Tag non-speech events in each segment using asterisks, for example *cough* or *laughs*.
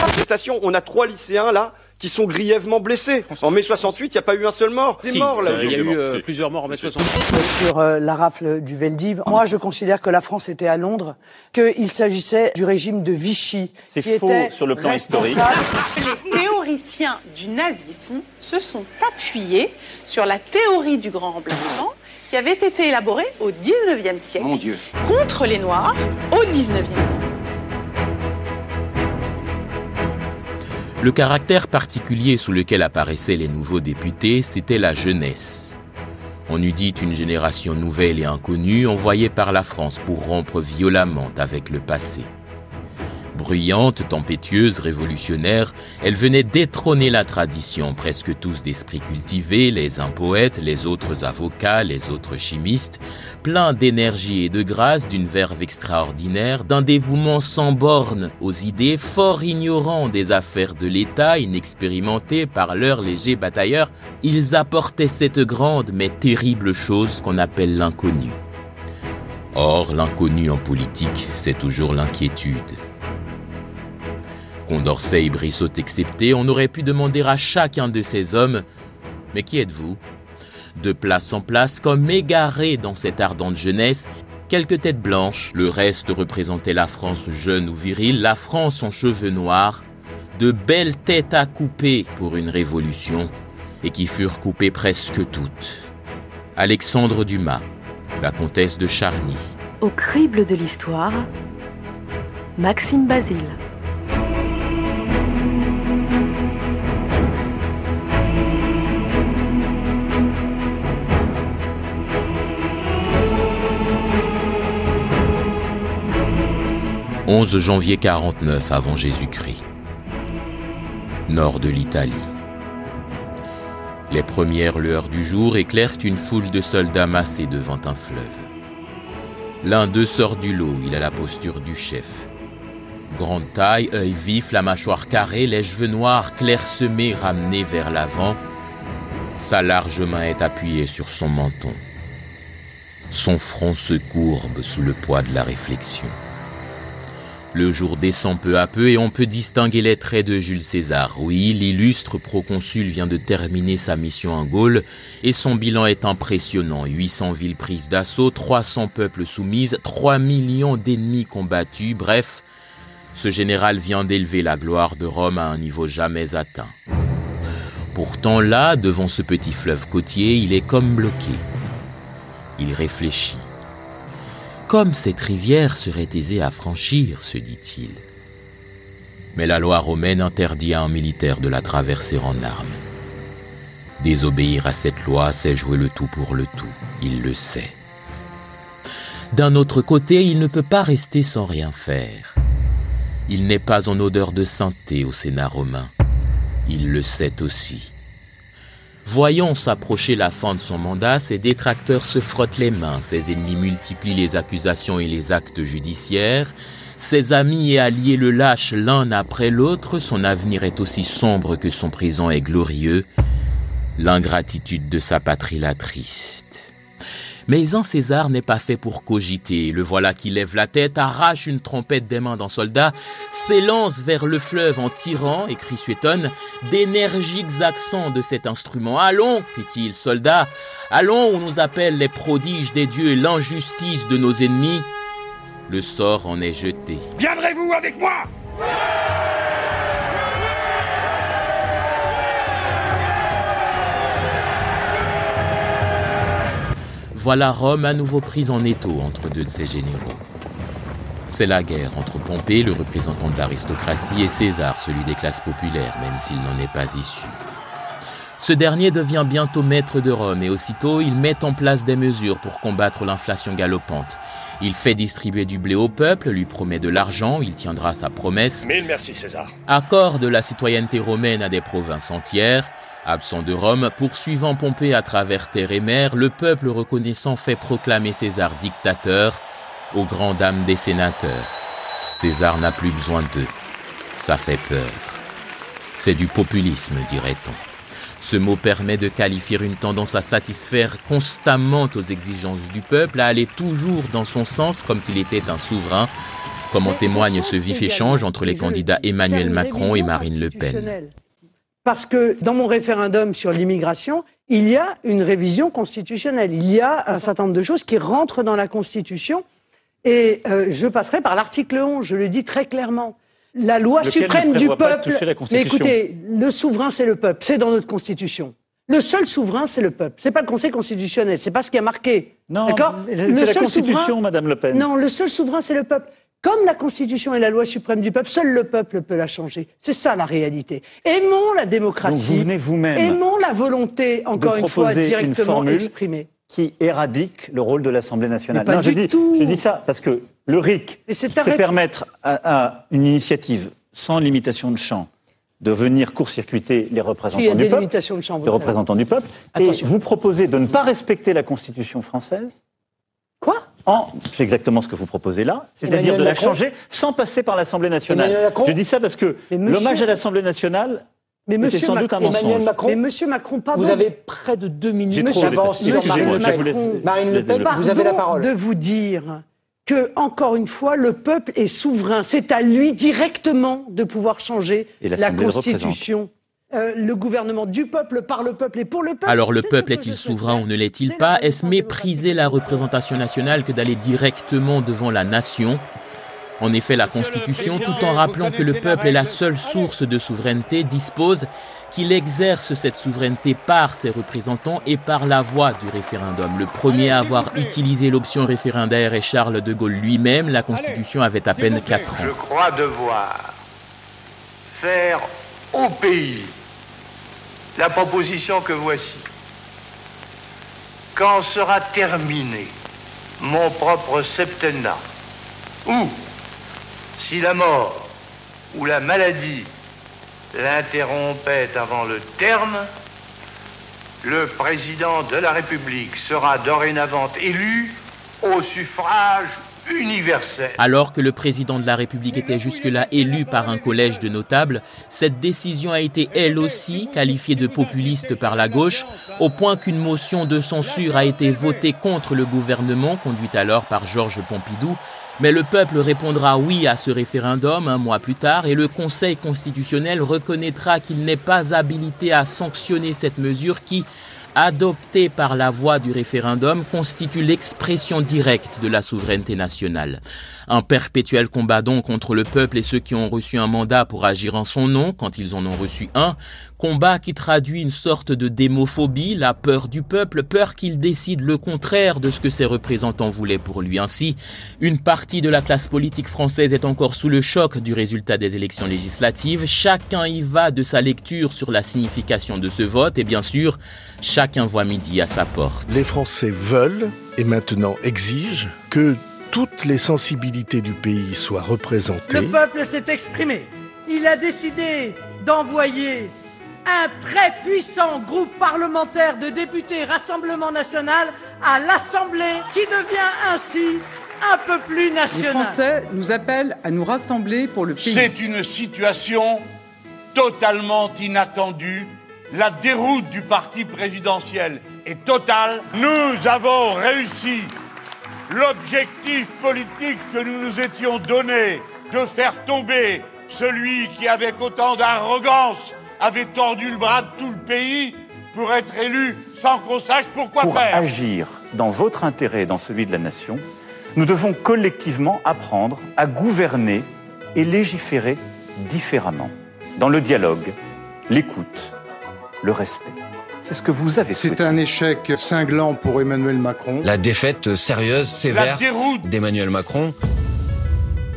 manifestation. On a trois lycéens là qui sont grièvement blessés. En mai 68, il n'y a pas eu un seul mort. Des Si, morts là. Il y a eu euh, plusieurs morts en mai 68. sur euh, la rafle du Veldiv. Moi, je considère que la France était à Londres, qu'il s'agissait du régime de Vichy, C'est qui faux était sur le plan historique. responsable *laughs* Les théoriciens du nazisme se sont appuyés sur la théorie du grand remplacement qui avait été élaborée au 19e siècle Mon Dieu. contre les Noirs au 19e siècle. Le caractère particulier sous lequel apparaissaient les nouveaux députés, c'était la jeunesse. On eût dit une génération nouvelle et inconnue envoyée par la France pour rompre violemment avec le passé. Bruyante, tempétueuse, révolutionnaire, elle venait détrôner la tradition, presque tous d'esprit cultivé, les uns poètes, les autres avocats, les autres chimistes, pleins d'énergie et de grâce, d'une verve extraordinaire, d'un dévouement sans borne aux idées, fort ignorants des affaires de l'État, inexpérimentés par leurs légers batailleurs, ils apportaient cette grande mais terrible chose qu'on appelle l'inconnu. Or, l'inconnu en politique, c'est toujours l'inquiétude. Condorcet et Brissot exceptés, on aurait pu demander à chacun de ces hommes Mais qui êtes-vous? De place en place, comme égarés dans cette ardente jeunesse, quelques têtes blanches, le reste représentait la France jeune ou virile, la France en cheveux noirs, de belles têtes à couper pour une révolution, et qui furent coupées presque toutes. Alexandre Dumas, la comtesse de Charny, Au crible de l'histoire, Maxime Basile. « 11 janvier 49 avant Jésus-Christ. Nord de l'Italie. Les premières lueurs du jour éclairent une foule de soldats massés devant un fleuve. L'un d'eux sort du lot, il a la posture du chef. Grande taille, œil vif, la mâchoire carrée, les cheveux noirs clairsemés ramenés vers l'avant. Sa large main est appuyée sur son menton. Son front se courbe sous le poids de la réflexion. Le jour descend peu à peu et on peut distinguer les traits de Jules César. Oui, l'illustre proconsul vient de terminer sa mission en Gaule et son bilan est impressionnant. 800 villes prises d'assaut, 300 peuples soumises, 3 millions d'ennemis combattus, bref, ce général vient d'élever la gloire de Rome à un niveau jamais atteint. Pourtant là, devant ce petit fleuve côtier, il est comme bloqué. Il réfléchit. Comme cette rivière serait aisée à franchir, se dit-il. Mais la loi romaine interdit à un militaire de la traverser en armes. Désobéir à cette loi, c'est jouer le tout pour le tout. Il le sait. D'un autre côté, il ne peut pas rester sans rien faire. Il n'est pas en odeur de sainteté au Sénat romain. Il le sait aussi. Voyons s'approcher la fin de son mandat, ses détracteurs se frottent les mains, ses ennemis multiplient les accusations et les actes judiciaires, ses amis et alliés le lâchent l'un après l'autre, son avenir est aussi sombre que son présent est glorieux, l'ingratitude de sa patrie l'attriste. Mais un César n'est pas fait pour cogiter. Le voilà qui lève la tête, arrache une trompette des mains d'un soldat, s'élance vers le fleuve en tirant, et crie suétonne, d'énergiques accents de cet instrument. Allons, fit-il, soldat, allons où nous appellent les prodiges des dieux et l'injustice de nos ennemis. Le sort en est jeté. Viendrez-vous avec moi? Voilà Rome à nouveau prise en étau entre deux de ses généraux. C'est la guerre entre Pompée, le représentant de l'aristocratie, et César, celui des classes populaires, même s'il n'en est pas issu. Ce dernier devient bientôt maître de Rome et aussitôt il met en place des mesures pour combattre l'inflation galopante. Il fait distribuer du blé au peuple, lui promet de l'argent, il tiendra sa promesse, Mille merci, César. accorde la citoyenneté romaine à des provinces entières. Absent de Rome, poursuivant Pompée à travers terre et mer, le peuple reconnaissant fait proclamer César dictateur aux grandes dames des sénateurs. César n'a plus besoin d'eux. Ça fait peur. C'est du populisme, dirait-on. Ce mot permet de qualifier une tendance à satisfaire constamment aux exigences du peuple, à aller toujours dans son sens comme s'il était un souverain, comme en témoigne ce vif échange entre les candidats Emmanuel Macron et Marine Le Pen. Parce que dans mon référendum sur l'immigration, il y a une révision constitutionnelle. Il y a un certain nombre de choses qui rentrent dans la Constitution. Et euh, je passerai par l'article 11, je le dis très clairement. La loi suprême du peuple. Mais écoutez, le souverain, c'est le peuple. C'est dans notre Constitution. Le seul souverain, c'est le peuple. C'est pas le Conseil constitutionnel. C'est pas ce qui a marqué. Non, c'est la Constitution, Madame Le Pen. Non, le seul souverain, c'est le peuple. Comme la Constitution est la loi suprême du peuple, seul le peuple peut la changer. C'est ça la réalité. Aimons la démocratie. vous venez vous-même. Aimons la volonté, encore une fois, directement exprimée. Qui éradique le rôle de l'Assemblée nationale. non, je, dis, je dis ça parce que le RIC, c'est permettre à, une initiative sans limitation de champ de venir court-circuiter les représentants du peuple, de champ, les représentants du peuple, et vous proposez de ne pas respecter la Constitution française. Quoi c'est exactement ce que vous proposez là, c'est-à-dire de la changer sans passer par l'Assemblée nationale. Je dis ça parce que l'hommage à l'Assemblée nationale mais monsieur sans doute un mensonge. Macron, mais monsieur Macron, pardon. Vous avez près de deux minutes d'avance Marine, Marine Le Pen. Vous avez la parole. de vous dire que, encore une fois, le peuple est souverain. C'est à lui directement de pouvoir changer la Constitution. Euh, le gouvernement du peuple, par le peuple et pour le peuple. Alors le peuple est-il souverain ou ne l'est-il pas Est-ce mépriser la représentation nationale que d'aller directement devant la nation? En effet, la Constitution, tout en rappelant que le peuple est la seule source de souveraineté, dispose qu'il exerce cette souveraineté par ses représentants et par la voie du référendum. Le premier à avoir utilisé l'option référendaire est Charles de Gaulle lui-même. La Constitution avait à peine 4 ans. Je crois devoir faire au pays la proposition que voici. Quand sera terminé mon propre septennat, ou si la mort ou la maladie l'interrompait avant le terme, le président de la République sera dorénavant élu au suffrage alors que le président de la République était jusque-là élu par un collège de notables, cette décision a été elle aussi qualifiée de populiste par la gauche, au point qu'une motion de censure a été votée contre le gouvernement, conduite alors par Georges Pompidou. Mais le peuple répondra oui à ce référendum un mois plus tard et le Conseil constitutionnel reconnaîtra qu'il n'est pas habilité à sanctionner cette mesure qui, adopté par la voie du référendum constitue l'expression directe de la souveraineté nationale. Un perpétuel combat donc contre le peuple et ceux qui ont reçu un mandat pour agir en son nom quand ils en ont reçu un, combat qui traduit une sorte de démophobie, la peur du peuple, peur qu'il décide le contraire de ce que ses représentants voulaient pour lui. Ainsi, une partie de la classe politique française est encore sous le choc du résultat des élections législatives, chacun y va de sa lecture sur la signification de ce vote et bien sûr, chacun voit midi à sa porte. Les Français veulent et maintenant exigent que toutes les sensibilités du pays soient représentées. Le peuple s'est exprimé. Il a décidé d'envoyer un très puissant groupe parlementaire de députés Rassemblement national à l'Assemblée qui devient ainsi un peu plus national. Les Français nous appellent à nous rassembler pour le pays. C'est une situation totalement inattendue. La déroute du parti présidentiel est totale. Nous avons réussi l'objectif politique que nous nous étions donné de faire tomber celui qui, avec autant d'arrogance, avait tordu le bras de tout le pays pour être élu sans qu'on sache pourquoi pour faire. Pour agir dans votre intérêt et dans celui de la nation, nous devons collectivement apprendre à gouverner et légiférer différemment, dans le dialogue, l'écoute, le respect. C'est ce que vous avez C'est un échec cinglant pour Emmanuel Macron. La défaite sérieuse, sévère d'Emmanuel Macron.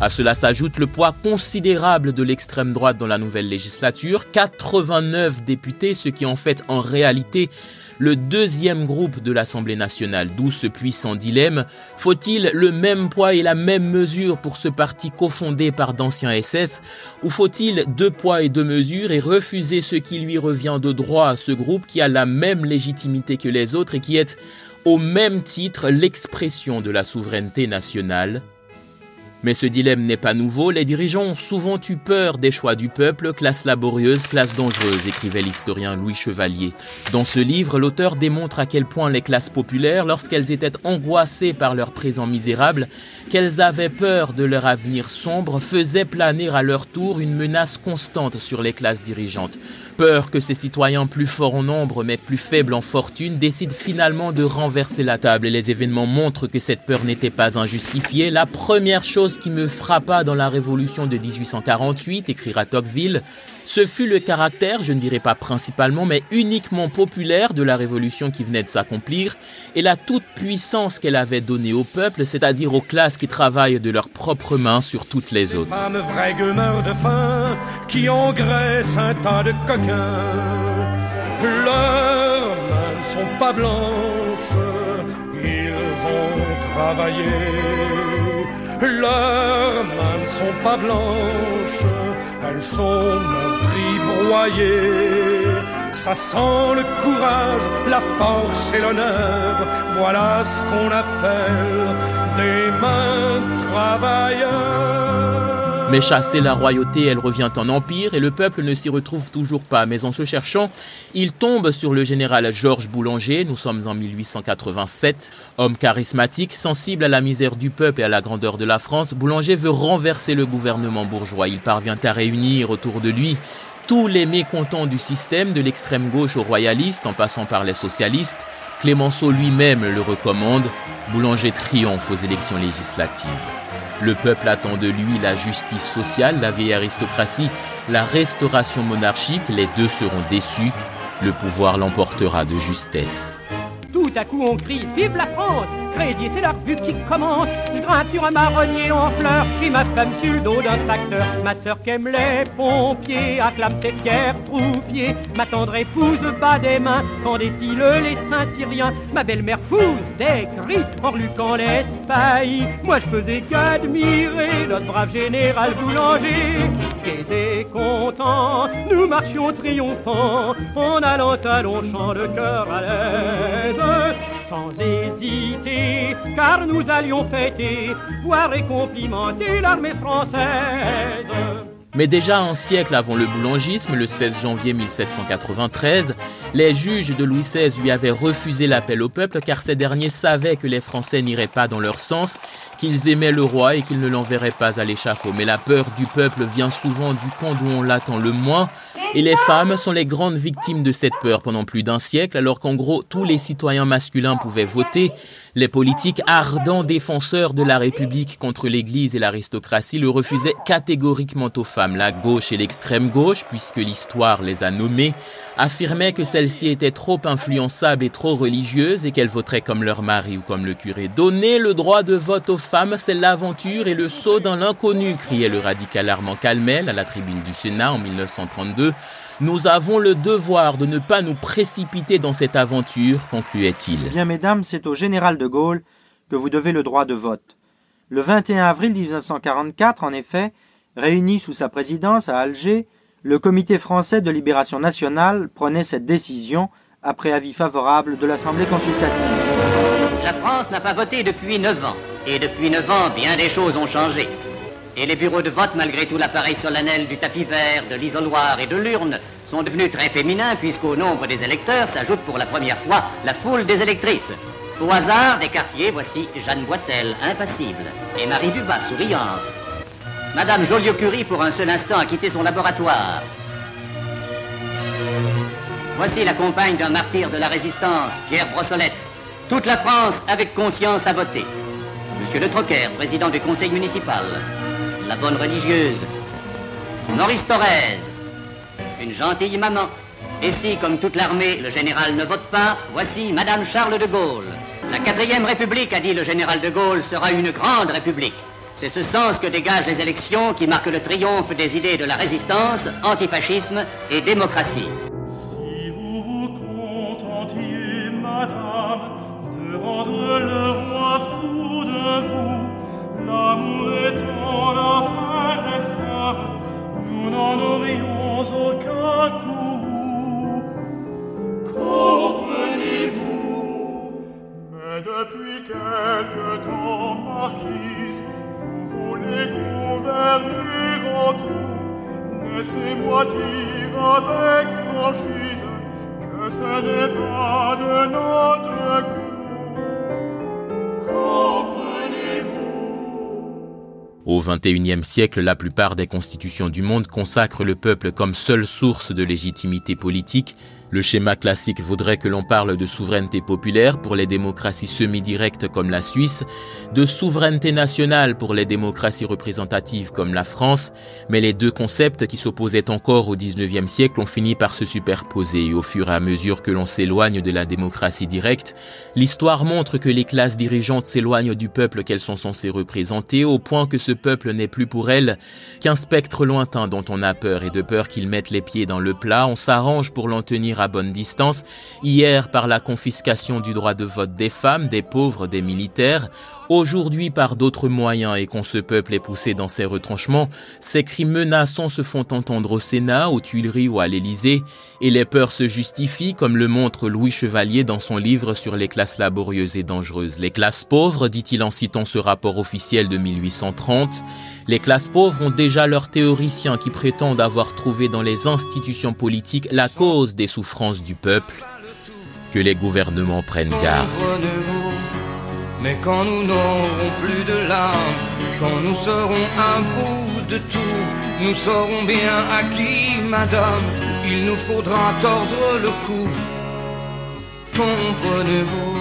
À cela s'ajoute le poids considérable de l'extrême droite dans la nouvelle législature, 89 députés, ce qui en fait en réalité le deuxième groupe de l'Assemblée nationale, d'où ce puissant dilemme. Faut-il le même poids et la même mesure pour ce parti cofondé par d'anciens SS ou faut-il deux poids et deux mesures et refuser ce qui lui revient de droit à ce groupe qui a la même légitimité que les autres et qui est au même titre l'expression de la souveraineté nationale? Mais ce dilemme n'est pas nouveau, les dirigeants ont souvent eu peur des choix du peuple, classe laborieuse, classe dangereuse, écrivait l'historien Louis Chevalier. Dans ce livre, l'auteur démontre à quel point les classes populaires, lorsqu'elles étaient angoissées par leur présent misérable, qu'elles avaient peur de leur avenir sombre, faisaient planer à leur tour une menace constante sur les classes dirigeantes. Peur que ces citoyens plus forts en nombre mais plus faibles en fortune décident finalement de renverser la table et les événements montrent que cette peur n'était pas injustifiée. La première chose qui me frappa dans la révolution de 1848, écrira Tocqueville, ce fut le caractère, je ne dirais pas principalement, mais uniquement populaire de la révolution qui venait de s'accomplir et la toute-puissance qu'elle avait donnée au peuple, c'est-à-dire aux classes qui travaillent de leurs propres mains sur toutes les autres. Vraies de faim qui engraissent un tas de coquins. Leurs mains ne sont pas blanches, ils ont travaillé leurs mains ne sont pas blanches, elles sont meurtries, broyées. Ça sent le courage, la force et l'honneur. Voilà ce qu'on appelle des mains travailleurs. Mais chassée la royauté, elle revient en empire et le peuple ne s'y retrouve toujours pas. Mais en se cherchant, il tombe sur le général Georges Boulanger, nous sommes en 1887. Homme charismatique, sensible à la misère du peuple et à la grandeur de la France, Boulanger veut renverser le gouvernement bourgeois. Il parvient à réunir autour de lui tous les mécontents du système, de l'extrême gauche aux royalistes, en passant par les socialistes. Clémenceau lui-même le recommande. Boulanger triomphe aux élections législatives. Le peuple attend de lui la justice sociale, la vieille aristocratie, la restauration monarchique, les deux seront déçus, le pouvoir l'emportera de justesse. Tout à coup on crie Vive la France Crédit, c'est leur but qui commence. Je grimpe sur un marronnier en fleurs, puis ma femme sur le dos d'un tracteur. Ma sœur qu'aime les pompiers acclame cette guerre troupier. Ma tendre épouse bat des mains quand défilent les saints syriens? Ma belle-mère pousse des cris en reluquant l'Espagne. Moi je faisais qu'admirer notre brave général boulanger. Qu'est content, nous marchions triomphants en allant à long champ de cœur à l'aise sans hésiter, car nous allions fêter, voir et complimenter l'armée française. Mais déjà un siècle avant le boulangisme, le 16 janvier 1793, les juges de Louis XVI lui avaient refusé l'appel au peuple car ces derniers savaient que les Français n'iraient pas dans leur sens, qu'ils aimaient le roi et qu'ils ne l'enverraient pas à l'échafaud. Mais la peur du peuple vient souvent du camp d'où on l'attend le moins, et les femmes sont les grandes victimes de cette peur pendant plus d'un siècle, alors qu'en gros tous les citoyens masculins pouvaient voter. Les politiques ardents défenseurs de la République contre l'Église et l'aristocratie le refusaient catégoriquement aux femmes. La gauche et l'extrême gauche, puisque l'histoire les a nommées, affirmaient que celles-ci étaient trop influençables et trop religieuses et qu'elles voteraient comme leur mari ou comme le curé. Donner le droit de vote aux femmes, c'est l'aventure et le saut dans l'inconnu, criait le radical Armand Calmel à la tribune du Sénat en 1932. Nous avons le devoir de ne pas nous précipiter dans cette aventure, concluait-il. Bien, mesdames, c'est au général de Gaulle que vous devez le droit de vote. Le 21 avril 1944, en effet, réuni sous sa présidence à Alger, le Comité français de libération nationale prenait cette décision après avis favorable de l'Assemblée consultative. La France n'a pas voté depuis neuf ans, et depuis neuf ans, bien des choses ont changé. Et les bureaux de vote, malgré tout l'appareil solennel du tapis vert, de l'isoloir et de l'urne, sont devenus très féminins puisqu'au nombre des électeurs s'ajoute pour la première fois la foule des électrices. Au hasard des quartiers, voici Jeanne Boitel, impassible, et Marie Dubas, souriante. Madame Joliot-Curie, pour un seul instant, a quitté son laboratoire. Voici la compagne d'un martyr de la résistance, Pierre Brossolette. Toute la France, avec conscience, a voté. Monsieur Le Troquer, président du conseil municipal la bonne religieuse. Maurice Thorez, une gentille maman. Et si, comme toute l'armée, le général ne vote pas, voici Madame Charles de Gaulle. La quatrième République, a dit le général de Gaulle, sera une grande République. C'est ce sens que dégagent les élections qui marquent le triomphe des idées de la résistance, antifascisme et démocratie. Si vous vous contentiez, Madame, de rendre le Au XXIe siècle, la plupart des constitutions du monde consacrent le peuple comme seule source de légitimité politique le schéma classique voudrait que l'on parle de souveraineté populaire pour les démocraties semi-directes comme la Suisse, de souveraineté nationale pour les démocraties représentatives comme la France, mais les deux concepts qui s'opposaient encore au XIXe siècle ont fini par se superposer. Et au fur et à mesure que l'on s'éloigne de la démocratie directe, l'histoire montre que les classes dirigeantes s'éloignent du peuple qu'elles sont censées représenter au point que ce peuple n'est plus pour elles qu'un spectre lointain dont on a peur et de peur qu'il mette les pieds dans le plat, on s'arrange pour l'en tenir à bonne distance, hier par la confiscation du droit de vote des femmes, des pauvres, des militaires, aujourd'hui par d'autres moyens et qu'on ce peuple est poussé dans ses retranchements, ces cris menaçants se font entendre au Sénat, aux Tuileries ou à l'Élysée, et les peurs se justifient comme le montre Louis Chevalier dans son livre sur les classes laborieuses et dangereuses. Les classes pauvres, dit-il en citant ce rapport officiel de 1830, les classes pauvres ont déjà leurs théoriciens qui prétendent avoir trouvé dans les institutions politiques la cause des souffrances du peuple. Que les gouvernements prennent garde. Mais quand nous n'aurons plus de larmes, quand nous serons un bout de tout, nous saurons bien à qui, madame, il nous faudra tordre le cou. Comprenez-vous